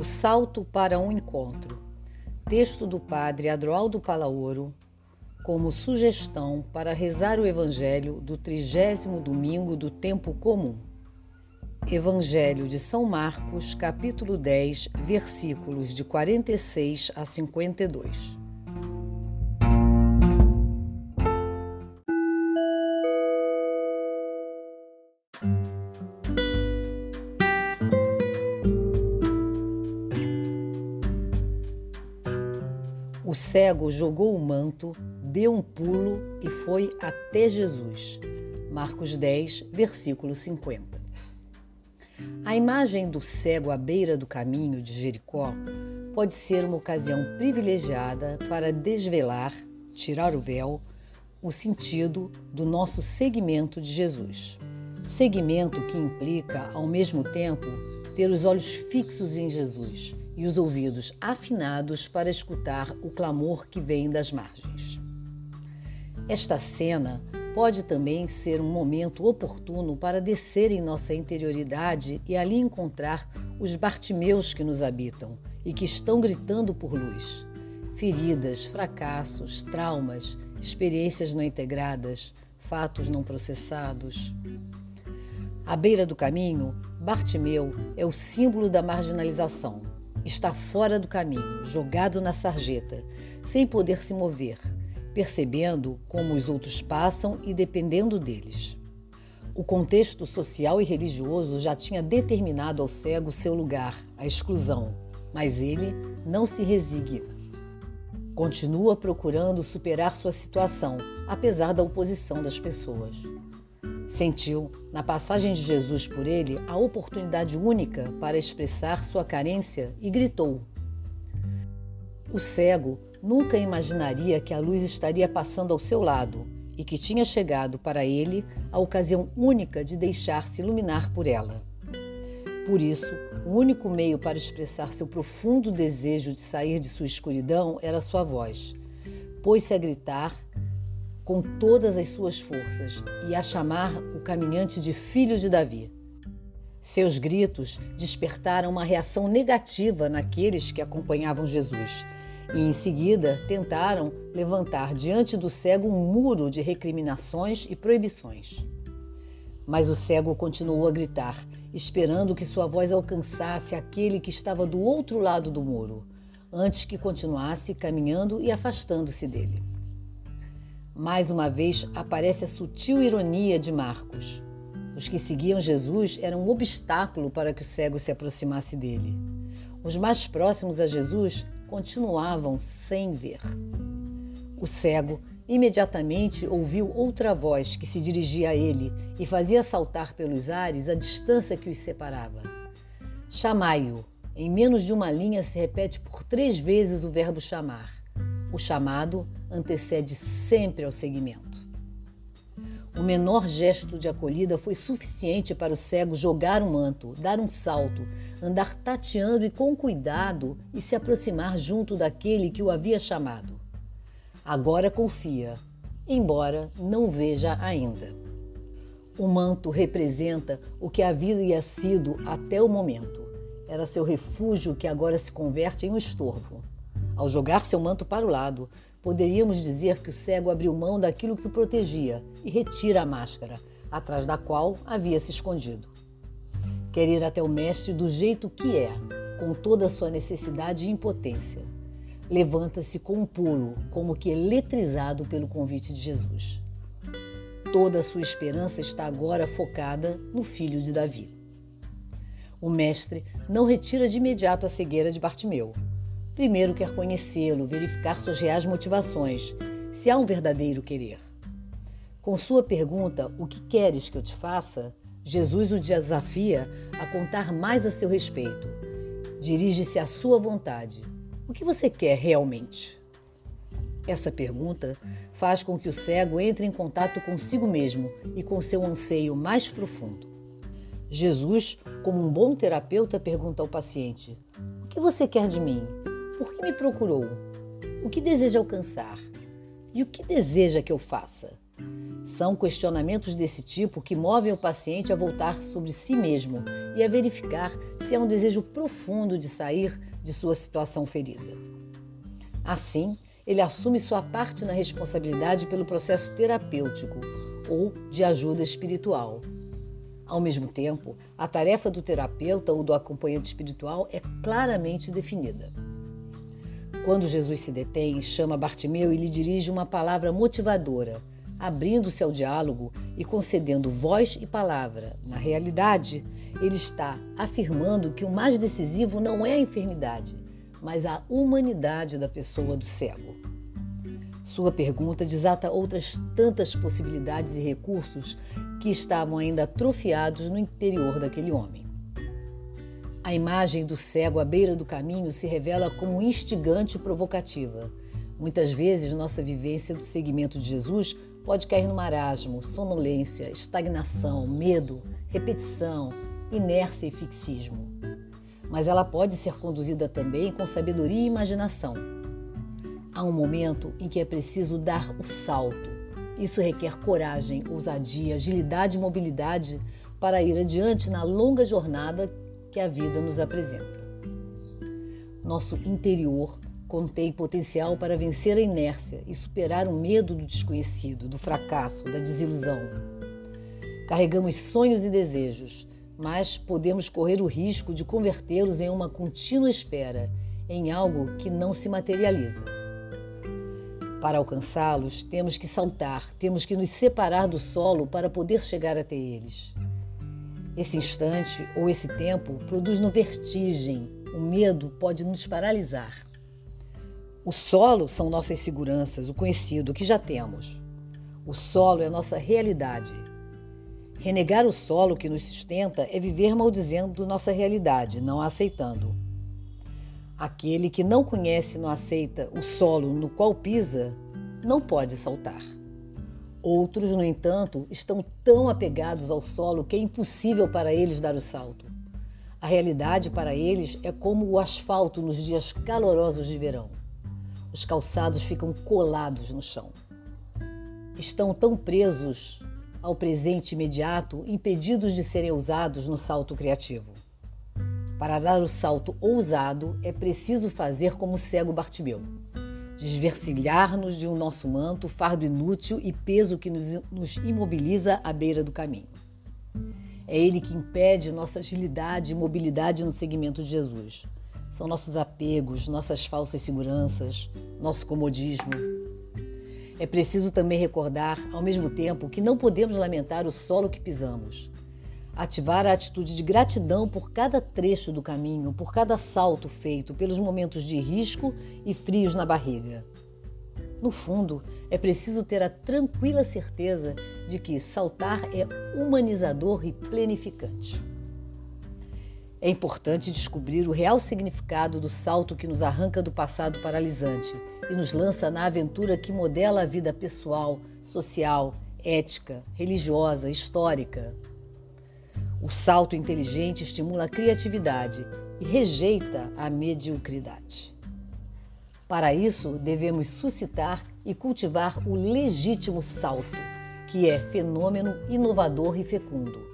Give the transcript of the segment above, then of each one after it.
O salto para um encontro. Texto do padre Adroaldo Palaoro, como sugestão para rezar o Evangelho do trigésimo domingo do tempo comum. Evangelho de São Marcos, capítulo 10, versículos de 46 a 52. Cego jogou o manto, deu um pulo e foi até Jesus. Marcos 10, versículo 50. A imagem do cego à beira do caminho de Jericó pode ser uma ocasião privilegiada para desvelar, tirar o véu, o sentido do nosso seguimento de Jesus. Seguimento que implica, ao mesmo tempo, ter os olhos fixos em Jesus e os ouvidos afinados para escutar o clamor que vem das margens. Esta cena pode também ser um momento oportuno para descer em nossa interioridade e ali encontrar os Bartimeus que nos habitam e que estão gritando por luz. Feridas, fracassos, traumas, experiências não integradas, fatos não processados. À beira do caminho, Bartimeu é o símbolo da marginalização, está fora do caminho, jogado na sarjeta, sem poder se mover, percebendo como os outros passam e dependendo deles. O contexto social e religioso já tinha determinado ao cego seu lugar, a exclusão, mas ele não se resigna. Continua procurando superar sua situação, apesar da oposição das pessoas. Sentiu, na passagem de Jesus por ele, a oportunidade única para expressar sua carência e gritou. O cego nunca imaginaria que a luz estaria passando ao seu lado e que tinha chegado para ele a ocasião única de deixar-se iluminar por ela. Por isso, o único meio para expressar seu profundo desejo de sair de sua escuridão era sua voz. Pôs-se a gritar com todas as suas forças e a chamar o caminhante de filho de Davi. Seus gritos despertaram uma reação negativa naqueles que acompanhavam Jesus e, em seguida, tentaram levantar diante do cego um muro de recriminações e proibições. Mas o cego continuou a gritar, esperando que sua voz alcançasse aquele que estava do outro lado do muro, antes que continuasse caminhando e afastando-se dele. Mais uma vez aparece a sutil ironia de Marcos. Os que seguiam Jesus eram um obstáculo para que o cego se aproximasse dele. Os mais próximos a Jesus continuavam sem ver. O cego imediatamente ouviu outra voz que se dirigia a ele e fazia saltar pelos ares a distância que os separava. Chamai-o. Em menos de uma linha se repete por três vezes o verbo chamar. O chamado antecede sempre ao seguimento. O menor gesto de acolhida foi suficiente para o cego jogar um manto, dar um salto, andar tateando e com cuidado e se aproximar junto daquele que o havia chamado. Agora confia, embora não veja ainda. O manto representa o que havia sido até o momento. Era seu refúgio que agora se converte em um estorvo. Ao jogar seu manto para o lado, poderíamos dizer que o cego abriu mão daquilo que o protegia e retira a máscara, atrás da qual havia se escondido. Quer ir até o Mestre do jeito que é, com toda a sua necessidade e impotência. Levanta-se com um pulo, como que eletrizado pelo convite de Jesus. Toda a sua esperança está agora focada no filho de Davi. O Mestre não retira de imediato a cegueira de Bartimeu primeiro quer conhecê-lo, verificar suas reais motivações, se há um verdadeiro querer. Com sua pergunta, o que queres que eu te faça? Jesus o desafia a contar mais a seu respeito. Dirige-se à sua vontade. O que você quer realmente? Essa pergunta faz com que o cego entre em contato consigo mesmo e com seu anseio mais profundo. Jesus, como um bom terapeuta, pergunta ao paciente: O que você quer de mim? Por que me procurou? O que deseja alcançar? E o que deseja que eu faça? São questionamentos desse tipo que movem o paciente a voltar sobre si mesmo e a verificar se há um desejo profundo de sair de sua situação ferida. Assim, ele assume sua parte na responsabilidade pelo processo terapêutico ou de ajuda espiritual. Ao mesmo tempo, a tarefa do terapeuta ou do acompanhante espiritual é claramente definida. Quando Jesus se detém, chama Bartimeu e lhe dirige uma palavra motivadora, abrindo-se ao diálogo e concedendo voz e palavra. Na realidade, ele está afirmando que o mais decisivo não é a enfermidade, mas a humanidade da pessoa do cego. Sua pergunta desata outras tantas possibilidades e recursos que estavam ainda atrofiados no interior daquele homem. A imagem do cego à beira do caminho se revela como instigante e provocativa. Muitas vezes, nossa vivência do seguimento de Jesus pode cair no marasmo, sonolência, estagnação, medo, repetição, inércia e fixismo. Mas ela pode ser conduzida também com sabedoria e imaginação. Há um momento em que é preciso dar o salto. Isso requer coragem, ousadia, agilidade e mobilidade para ir adiante na longa jornada que a vida nos apresenta. Nosso interior contém potencial para vencer a inércia e superar o medo do desconhecido, do fracasso, da desilusão. Carregamos sonhos e desejos, mas podemos correr o risco de convertê-los em uma contínua espera, em algo que não se materializa. Para alcançá-los, temos que saltar, temos que nos separar do solo para poder chegar até eles. Esse instante ou esse tempo produz-nos vertigem. O medo pode nos paralisar. O solo são nossas seguranças, o conhecido, o que já temos. O solo é nossa realidade. Renegar o solo que nos sustenta é viver maldizendo nossa realidade, não a aceitando. Aquele que não conhece e não aceita o solo no qual pisa, não pode saltar. Outros, no entanto, estão tão apegados ao solo que é impossível para eles dar o salto. A realidade para eles é como o asfalto nos dias calorosos de verão. Os calçados ficam colados no chão. Estão tão presos ao presente imediato, impedidos de serem usados no salto criativo. Para dar o salto ousado, é preciso fazer como o cego Bartimeu desversilhar-nos de um nosso manto, fardo inútil e peso que nos, nos imobiliza à beira do caminho. É ele que impede nossa agilidade e mobilidade no seguimento de Jesus. São nossos apegos, nossas falsas seguranças, nosso comodismo. É preciso também recordar, ao mesmo tempo, que não podemos lamentar o solo que pisamos. Ativar a atitude de gratidão por cada trecho do caminho, por cada salto feito, pelos momentos de risco e frios na barriga. No fundo, é preciso ter a tranquila certeza de que saltar é humanizador e plenificante. É importante descobrir o real significado do salto que nos arranca do passado paralisante e nos lança na aventura que modela a vida pessoal, social, ética, religiosa, histórica, o salto inteligente estimula a criatividade e rejeita a mediocridade. Para isso, devemos suscitar e cultivar o legítimo salto, que é fenômeno inovador e fecundo.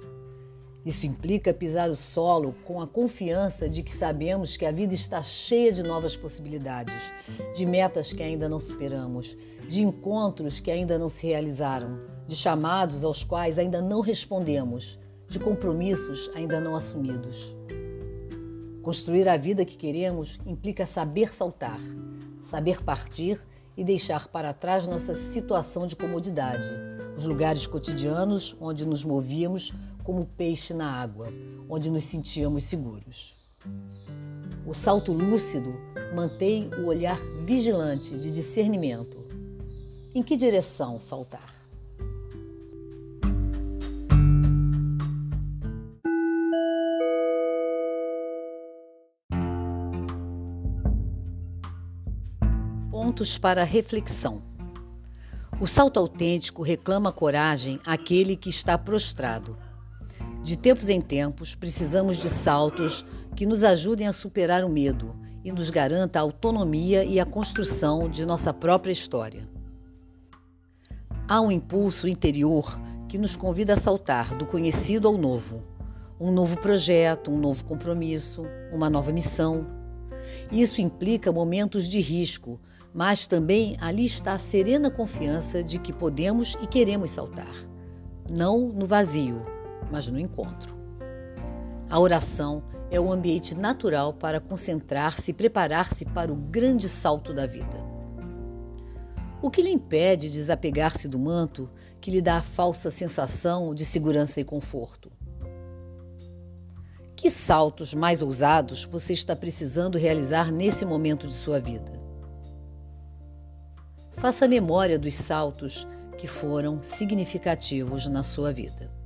Isso implica pisar o solo com a confiança de que sabemos que a vida está cheia de novas possibilidades, de metas que ainda não superamos, de encontros que ainda não se realizaram, de chamados aos quais ainda não respondemos de compromissos ainda não assumidos. Construir a vida que queremos implica saber saltar, saber partir e deixar para trás nossa situação de comodidade, os lugares cotidianos onde nos movíamos como peixe na água, onde nos sentíamos seguros. O salto lúcido mantém o olhar vigilante de discernimento. Em que direção saltar? Pontos para reflexão. O salto autêntico reclama coragem àquele que está prostrado. De tempos em tempos, precisamos de saltos que nos ajudem a superar o medo e nos garanta a autonomia e a construção de nossa própria história. Há um impulso interior que nos convida a saltar do conhecido ao novo. Um novo projeto, um novo compromisso, uma nova missão. Isso implica momentos de risco, mas também ali está a serena confiança de que podemos e queremos saltar. Não no vazio, mas no encontro. A oração é o ambiente natural para concentrar-se e preparar-se para o grande salto da vida. O que lhe impede de desapegar-se do manto que lhe dá a falsa sensação de segurança e conforto? Que saltos mais ousados você está precisando realizar nesse momento de sua vida? Faça memória dos saltos que foram significativos na sua vida.